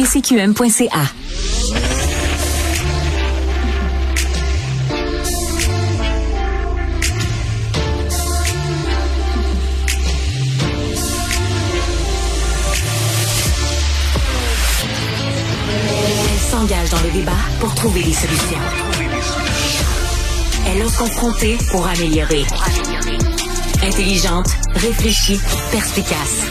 pcqm.ca. Elle s'engage dans le débat pour trouver des solutions. Elle ose confronter pour améliorer. Intelligente, réfléchie, perspicace.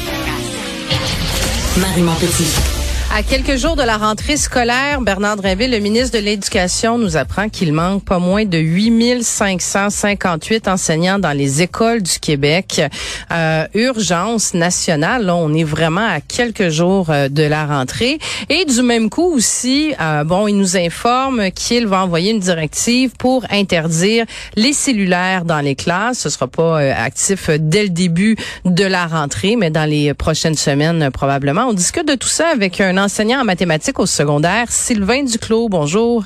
Marie Montpetit. À quelques jours de la rentrée scolaire, Bernard Drinville, le ministre de l'Éducation, nous apprend qu'il manque pas moins de 8558 enseignants dans les écoles du Québec. Euh, urgence nationale, là, on est vraiment à quelques jours euh, de la rentrée. Et du même coup aussi, euh, bon, il nous informe qu'il va envoyer une directive pour interdire les cellulaires dans les classes. Ce sera pas euh, actif dès le début de la rentrée, mais dans les prochaines semaines probablement. On discute de tout ça avec un enseignant en mathématiques au secondaire, Sylvain Duclos. Bonjour.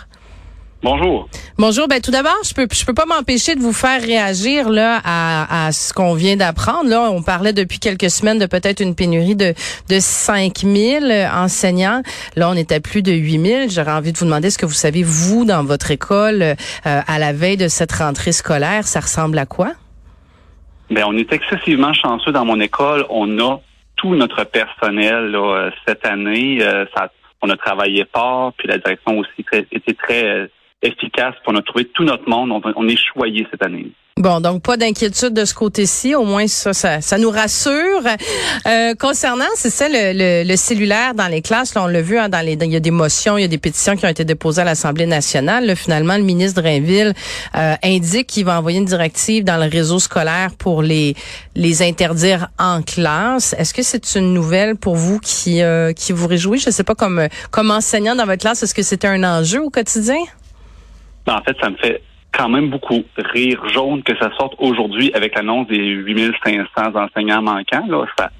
Bonjour. Bonjour. Ben tout d'abord, je peux je peux pas m'empêcher de vous faire réagir là à, à ce qu'on vient d'apprendre. Là, on parlait depuis quelques semaines de peut-être une pénurie de de 5000 enseignants. Là, on est à plus de 8000. J'aurais envie de vous demander ce que vous savez vous dans votre école euh, à la veille de cette rentrée scolaire, ça ressemble à quoi? Ben on est excessivement chanceux dans mon école. On a tout notre personnel là, euh, cette année. Euh, ça, on a travaillé fort, puis la direction aussi était très euh, efficace. Puis on a trouvé tout notre monde. On, on est choyé cette année. Bon, donc pas d'inquiétude de ce côté-ci, au moins ça, ça, ça nous rassure. Euh, concernant, c'est ça, le, le, cellulaire dans les classes, là, on l'a vu, hein, dans les, il y a des motions, il y a des pétitions qui ont été déposées à l'Assemblée nationale. Là, finalement, le ministre Drainville euh, indique qu'il va envoyer une directive dans le réseau scolaire pour les les interdire en classe. Est-ce que c'est une nouvelle pour vous qui euh, qui vous réjouit? Je sais pas comme comme enseignant dans votre classe, est-ce que c'était un enjeu au quotidien? En fait, ça me fait quand même beaucoup rire jaune que ça sorte aujourd'hui avec l'annonce des 8500 enseignants manquants. Là, ça,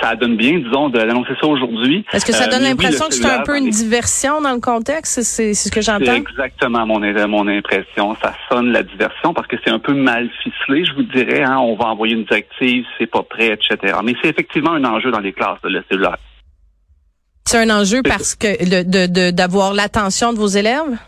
ça donne bien, disons, d'annoncer ça aujourd'hui. Est-ce que ça donne l'impression que c'est un peu une diversion dans le contexte? C'est ce que j'entends? C'est exactement mon, mon impression. Ça sonne la diversion parce que c'est un peu mal ficelé, je vous dirais. Hein. On va envoyer une directive, c'est pas prêt, etc. Mais c'est effectivement un enjeu dans les classes, le cellulaire. C'est un enjeu parce que d'avoir l'attention de vos élèves?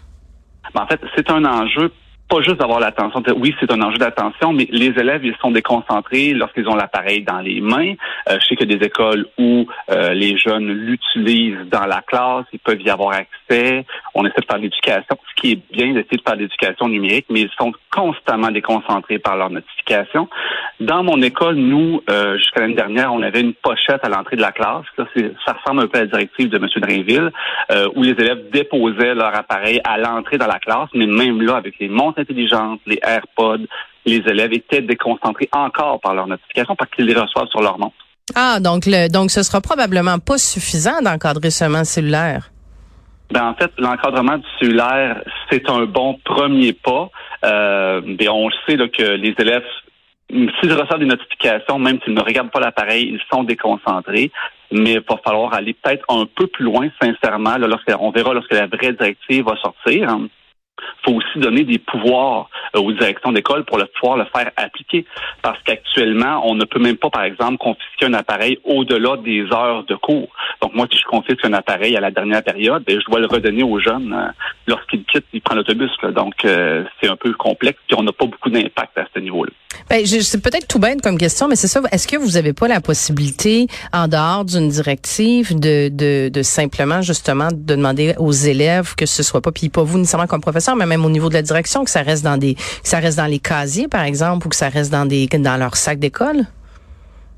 Ben, en fait, c'est un enjeu pas juste d'avoir l'attention. Oui, c'est un enjeu d'attention, mais les élèves, ils sont déconcentrés lorsqu'ils ont l'appareil dans les mains. Euh, je sais a des écoles où euh, les jeunes l'utilisent dans la classe, ils peuvent y avoir accès. On essaie de faire l'éducation, ce qui est bien d'essayer de faire l'éducation numérique, mais ils sont constamment déconcentrés par leurs notifications. Dans mon école, nous, euh, jusqu'à l'année dernière, on avait une pochette à l'entrée de la classe. ça ressemble un peu à la directive de M. Drainville, où les élèves déposaient leur appareil à l'entrée dans la classe, mais même là, avec les montres les AirPods, les élèves étaient déconcentrés encore par leurs notifications parce qu'ils les reçoivent sur leur montre. Ah, donc le, donc ce sera probablement pas suffisant d'encadrer seulement cellulaire. Ben, en fait, l'encadrement du cellulaire, c'est un bon premier pas. Euh, ben, on sait que les élèves, s'ils reçoivent des notifications, même s'ils ne regardent pas l'appareil, ils sont déconcentrés. Mais il va falloir aller peut-être un peu plus loin, sincèrement, là, on verra lorsque la vraie directive va sortir. Hein faut aussi donner des pouvoirs euh, aux directions d'école pour le pouvoir le faire appliquer. Parce qu'actuellement, on ne peut même pas, par exemple, confisquer un appareil au-delà des heures de cours. Donc moi, si je confisque un appareil à la dernière période, ben, je dois le redonner aux jeunes euh, lorsqu'ils quittent, ils prennent l'autobus. Donc euh, c'est un peu complexe, puis on n'a pas beaucoup d'impact à ce niveau-là. Ben, c'est peut-être tout bête comme question, mais c'est ça. Est-ce que vous n'avez pas la possibilité, en dehors d'une directive, de, de, de, simplement justement de demander aux élèves que ce soit pas, puis pas vous nécessairement comme professeur, mais même au niveau de la direction, que ça reste dans des, que ça reste dans les casiers, par exemple, ou que ça reste dans des, dans leur sac d'école?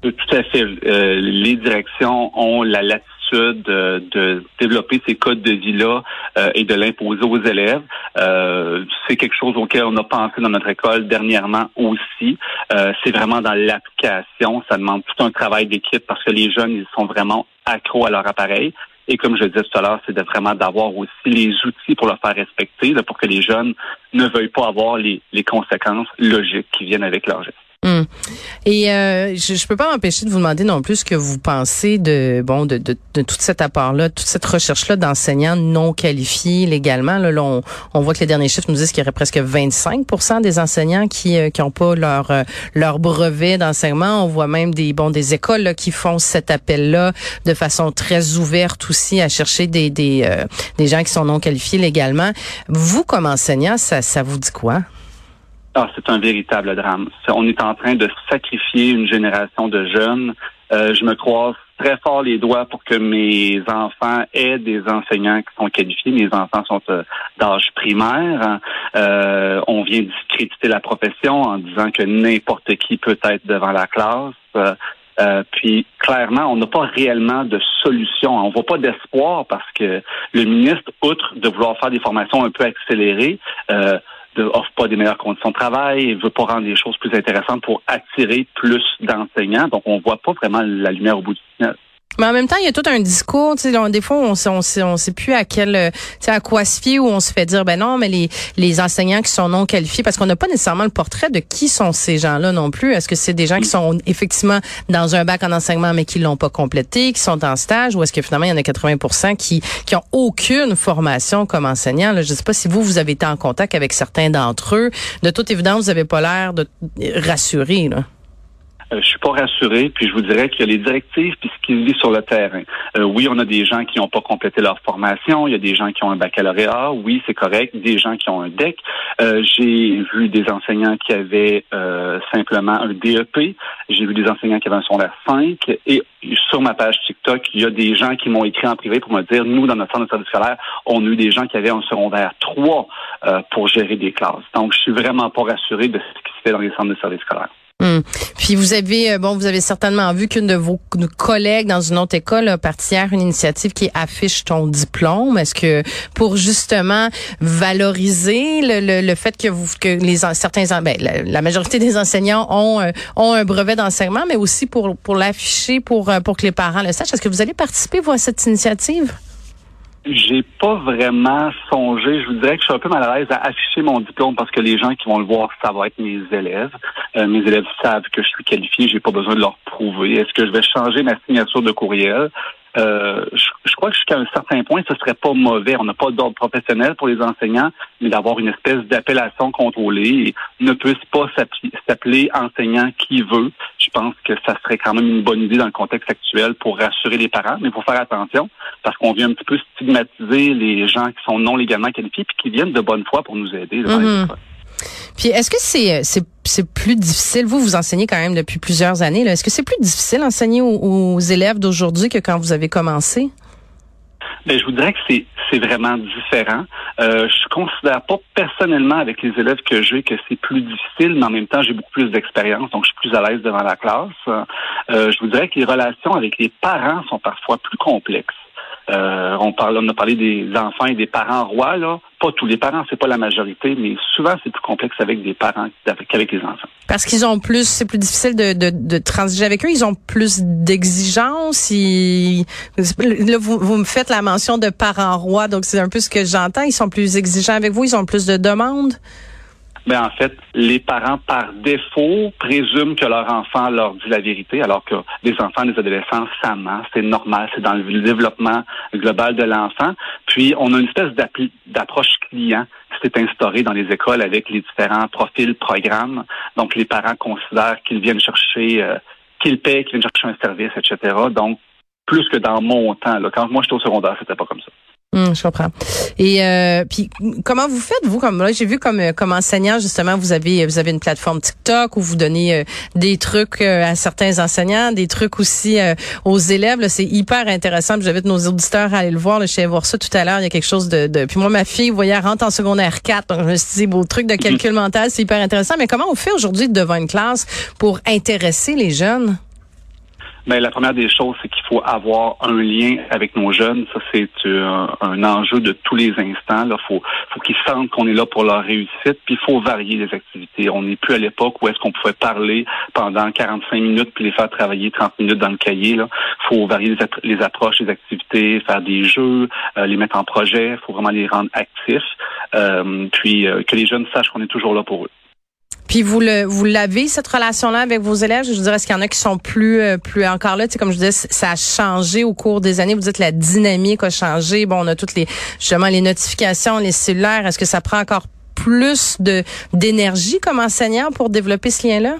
Tout à fait. Euh, les directions ont la latitude de, développer ces codes de vie-là euh, et de l'imposer aux élèves. Euh, c'est quelque chose auquel on a pensé dans notre école dernièrement aussi. Euh, c'est vraiment dans l'application. Ça demande tout un travail d'équipe parce que les jeunes, ils sont vraiment accros à leur appareil. Et comme je disais tout à l'heure, c'est de vraiment d'avoir aussi les outils pour le faire respecter, pour que les jeunes ne veuillent pas avoir les, les conséquences logiques qui viennent avec leur geste. Hum. Et euh, je, je peux pas m'empêcher de vous demander non plus ce que vous pensez de bon de, de, de tout cet apport-là, toute cette recherche-là d'enseignants non qualifiés légalement. Là, on, on, voit que les derniers chiffres nous disent qu'il y aurait presque 25 des enseignants qui euh, qui pas leur euh, leur brevet d'enseignement. On voit même des bon des écoles là, qui font cet appel-là de façon très ouverte aussi à chercher des des, euh, des gens qui sont non qualifiés légalement. Vous comme enseignant, ça ça vous dit quoi? Ah, c'est un véritable drame. On est en train de sacrifier une génération de jeunes. Euh, je me croise très fort les doigts pour que mes enfants aient des enseignants qui sont qualifiés. Mes enfants sont euh, d'âge primaire. Euh, on vient discréditer la profession en disant que n'importe qui peut être devant la classe. Euh, puis clairement, on n'a pas réellement de solution. On voit pas d'espoir parce que le ministre, outre de vouloir faire des formations un peu accélérées, euh, offre pas des meilleures conditions de travail, il veut pas rendre les choses plus intéressantes pour attirer plus d'enseignants. Donc, on voit pas vraiment la lumière au bout du tunnel. Mais en même temps, il y a tout un discours. Sais, des fois, on sait, on sait, on sait plus à quel, euh, à quoi se fier où on se fait dire, ben non, mais les, enseignants qui sont non qualifiés, parce qu'on n'a pas nécessairement le portrait de qui sont ces gens-là non plus. Est-ce que c'est des gens qui sont effectivement dans un bac en enseignement mais qui l'ont pas complété, qui sont en stage, ou est-ce que finalement il y en a 80% qui qui ont aucune formation comme enseignant Là, je sais pas si vous vous avez été en contact avec certains d'entre eux. De toute évidence, vous avez pas l'air de rassurer. Euh, je suis pas rassuré, puis je vous dirais qu'il y a les directives puis ce qui se vit sur le terrain. Euh, oui, on a des gens qui n'ont pas complété leur formation, il y a des gens qui ont un baccalauréat, oui, c'est correct, des gens qui ont un DEC. Euh, j'ai vu des enseignants qui avaient simplement un DEP, j'ai vu des enseignants qui avaient un secondaire 5, et sur ma page TikTok, il y a des gens qui m'ont écrit en privé pour me dire, nous, dans notre centre de service scolaire, on a eu des gens qui avaient un secondaire 3 pour gérer des classes. Donc, je suis vraiment pas rassuré de ce qui se fait dans les centres de service scolaire. Hum. Puis vous avez euh, bon, vous avez certainement vu qu'une de vos collègues dans une autre école a parti hier une initiative qui affiche ton diplôme. Est-ce que pour justement valoriser le, le, fait que vous que les certains ben, la, majorité des enseignants ont euh, ont un brevet d'enseignement, mais aussi pour pour l'afficher pour euh, pour que les parents le sachent. Est-ce que vous allez participer vous à cette initiative? J'ai pas vraiment songé. Je vous dirais que je suis un peu mal à l'aise à afficher mon diplôme parce que les gens qui vont le voir, ça va être mes élèves. Euh, mes élèves savent que je suis qualifié, j'ai pas besoin de leur prouver. Est-ce que je vais changer ma signature de courriel? Euh, je, crois que jusqu'à un certain point, ce serait pas mauvais. On n'a pas d'ordre professionnel pour les enseignants, mais d'avoir une espèce d'appellation contrôlée et ne peut pas s'appeler enseignant qui veut. Je pense que ça serait quand même une bonne idée dans le contexte actuel pour rassurer les parents, mais il faut faire attention parce qu'on vient un petit peu stigmatiser les gens qui sont non légalement qualifiés puis qui viennent de bonne foi pour nous aider. Puis est-ce que c'est c'est plus difficile? Vous vous enseignez quand même depuis plusieurs années Est-ce que c'est plus difficile d'enseigner aux, élèves d'aujourd'hui que quand vous avez commencé? Ben, je vous dirais que c'est c'est vraiment différent. Euh, je considère pas personnellement avec les élèves que j'ai que c'est plus difficile, mais en même temps j'ai beaucoup plus d'expérience, donc je suis plus à l'aise devant la classe. Euh, je vous dirais que les relations avec les parents sont parfois plus complexes. Euh, on parle, on a parlé des enfants et des parents rois, là. Pas tous les parents, c'est pas la majorité, mais souvent c'est plus complexe avec des parents qu'avec les enfants. Parce qu'ils ont plus, c'est plus difficile de, de, de, transiger avec eux. Ils ont plus d'exigences. Là, vous, vous me faites la mention de parents rois, donc c'est un peu ce que j'entends. Ils sont plus exigeants avec vous. Ils ont plus de demandes mais en fait, les parents, par défaut, présument que leur enfant leur dit la vérité, alors que les enfants, les adolescents, ça ment, c'est normal, c'est dans le développement global de l'enfant. Puis, on a une espèce d'approche client qui s'est instaurée dans les écoles avec les différents profils, programmes. Donc, les parents considèrent qu'ils viennent chercher, euh, qu'ils paient, qu'ils viennent chercher un service, etc. Donc, plus que dans mon temps. Là. Quand moi j'étais au secondaire, c'était pas comme ça. Hum, je comprends. Et euh, puis comment vous faites vous comme là j'ai vu comme euh, comme enseignant justement vous avez vous avez une plateforme TikTok où vous donnez euh, des trucs euh, à certains enseignants, des trucs aussi aux élèves. C'est hyper intéressant. J'invite nos auditeurs à aller le voir. Là, je suis allée voir ça tout à l'heure. Il y a quelque chose de, de... puis moi ma fille, vous voyez, elle rentre en secondaire 4. Donc je me suis dit beau truc de calcul mental, c'est hyper intéressant. Mais comment on fait aujourd'hui devant une classe pour intéresser les jeunes? Mais la première des choses, c'est qu'il faut avoir un lien avec nos jeunes. Ça, c'est euh, un, enjeu de tous les instants. Il faut, faut qu'ils sentent qu'on est là pour leur réussite. Puis il faut varier les activités. On n'est plus à l'époque où est-ce qu'on pouvait parler pendant 45 minutes puis les faire travailler 30 minutes dans le cahier. Il faut varier les, approches, les activités, faire des jeux, euh, les mettre en projet. Il faut vraiment les rendre actifs. Euh, puis que les jeunes sachent qu'on est toujours là pour eux. Puis vous le vous l'avez cette relation-là avec vos élèves? Je dire, est-ce qu'il y en a qui sont plus euh, plus encore là? Tu sais, comme je disais, ça a changé au cours des années. Vous dites la dynamique a changé. Bon, on a toutes les justement les notifications, les cellulaires. Est-ce que ça prend encore plus de d'énergie comme enseignant pour développer ce lien-là?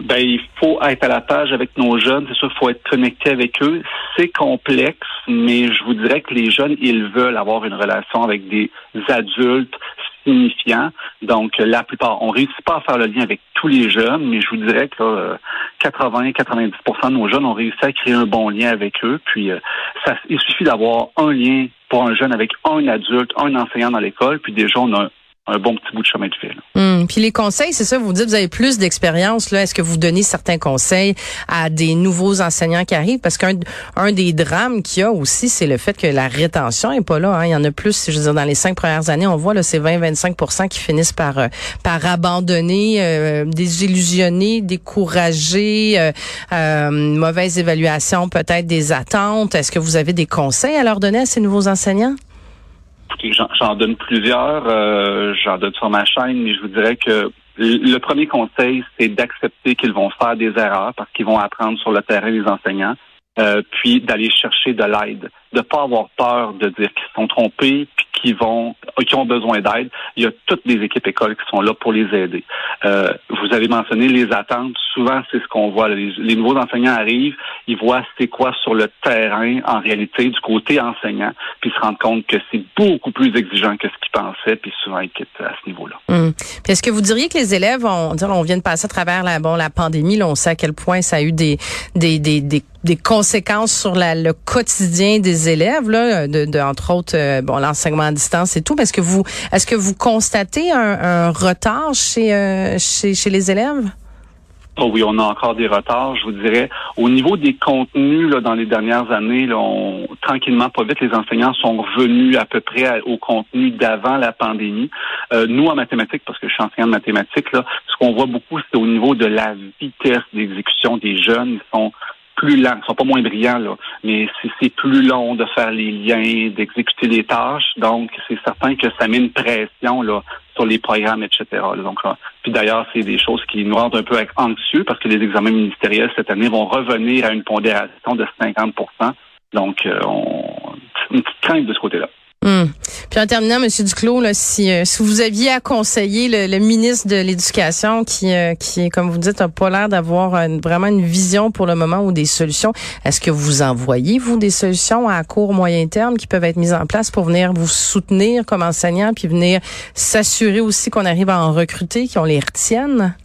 Ben, il faut être à la page avec nos jeunes. C'est sûr, il faut être connecté avec eux. C'est complexe, mais je vous dirais que les jeunes, ils veulent avoir une relation avec des adultes signifiants. Donc, la plupart, on réussit pas à faire le lien avec tous les jeunes, mais je vous dirais que 80-90% de nos jeunes ont réussi à créer un bon lien avec eux. Puis, euh, ça, il suffit d'avoir un lien pour un jeune avec un adulte, un enseignant dans l'école, puis déjà, on a un bon petit bout de chemin de fil. Hum, puis les conseils, c'est ça, vous dites, vous avez plus d'expérience. là. Est-ce que vous donnez certains conseils à des nouveaux enseignants qui arrivent? Parce qu'un un des drames qu'il y a aussi, c'est le fait que la rétention est pas là. Hein. Il y en a plus, je veux dire, dans les cinq premières années, on voit, là, c'est 20-25% qui finissent par, euh, par abandonner, euh, désillusionner, décourager, euh, euh, mauvaise évaluation peut-être des attentes. Est-ce que vous avez des conseils à leur donner à ces nouveaux enseignants? J'en donne plusieurs, euh, j'en donne sur ma chaîne, mais je vous dirais que le premier conseil, c'est d'accepter qu'ils vont faire des erreurs parce qu'ils vont apprendre sur le terrain des enseignants, euh, puis d'aller chercher de l'aide, de pas avoir peur de dire qu'ils sont trompés, puis qui vont, qui ont besoin d'aide. Il y a toutes les équipes écoles qui sont là pour les aider. Euh, vous avez mentionné les attentes. Souvent, c'est ce qu'on voit. Les, nouveaux enseignants arrivent, ils voient c'est quoi sur le terrain en réalité du côté enseignant, puis ils se rendent compte que c'est beaucoup plus exigeant que ce qu'ils pensaient, puis souvent ils quittent à ce niveau-là. Puis est-ce que vous diriez que les élèves, on, on vient de passer à travers la, bon, la pandémie, là, on sait à quel point ça a eu des, des, des, des des conséquences sur la, le quotidien des élèves, là, de, de entre autres, euh, bon, l'enseignement à distance et tout. Est-ce que vous, est-ce que vous constatez un, un retard chez, euh, chez, chez les élèves? Oh oui, on a encore des retards, je vous dirais. Au niveau des contenus, là, dans les dernières années, là, on, tranquillement, pas vite, les enseignants sont revenus à peu près au contenu d'avant la pandémie. Euh, nous, en mathématiques, parce que je suis enseignant de mathématiques, là, ce qu'on voit beaucoup, c'est au niveau de la vitesse d'exécution des jeunes. Ils sont plus lents, ils sont pas moins brillants, là, mais c'est plus long de faire les liens, d'exécuter les tâches. Donc, c'est certain que ça met une pression là, sur les programmes, etc. Donc, puis d'ailleurs, c'est des choses qui nous rendent un peu anxieux parce que les examens ministériels cette année vont revenir à une pondération de 50% Donc, euh, on, une petite crainte de ce côté-là. Hum. Puis en terminant, Monsieur Duclos, là, si, euh, si vous aviez à conseiller le, ministre de l'Éducation, qui, euh, qui, comme vous dites, n'a pas l'air d'avoir vraiment une vision pour le moment ou des solutions, est-ce que vous envoyez, vous, des solutions à court, moyen terme qui peuvent être mises en place pour venir vous soutenir comme enseignant, puis venir s'assurer aussi qu'on arrive à en recruter, qu'on les retienne?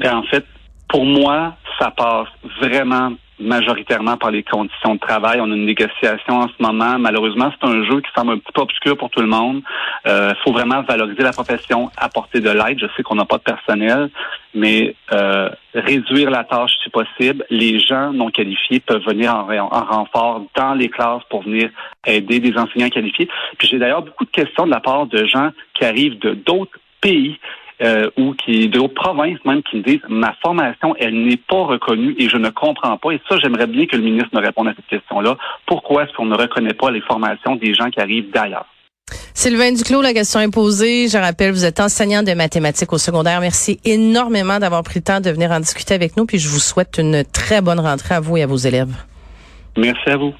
Ben, en fait, pour moi, ça passe vraiment majoritairement par les conditions de travail. On a une négociation en ce moment. Malheureusement, c'est un jeu qui semble un petit peu obscur pour tout le monde. Il euh, faut vraiment valoriser la profession, apporter de l'aide. Je sais qu'on n'a pas de personnel, mais euh, réduire la tâche si possible. Les gens non qualifiés peuvent venir en, en, renfort dans les classes pour venir aider des enseignants qualifiés. Puis j'ai d'ailleurs beaucoup de questions de la part de gens qui arrivent de d'autres pays euh, ou qui d'autres provinces même qui me disent ma formation elle n'est pas reconnue et je ne comprends pas et ça j'aimerais bien que le ministre me réponde à cette question-là. Pourquoi est-ce qu'on ne reconnaît pas les formations des gens qui arrivent d'ailleurs? Sylvain Duclos, la question est posée. Je rappelle, vous êtes enseignant de mathématiques au secondaire. Merci énormément d'avoir pris le temps de venir en discuter avec nous. Puis je vous souhaite une très bonne rentrée à vous et à vos élèves. Merci à vous.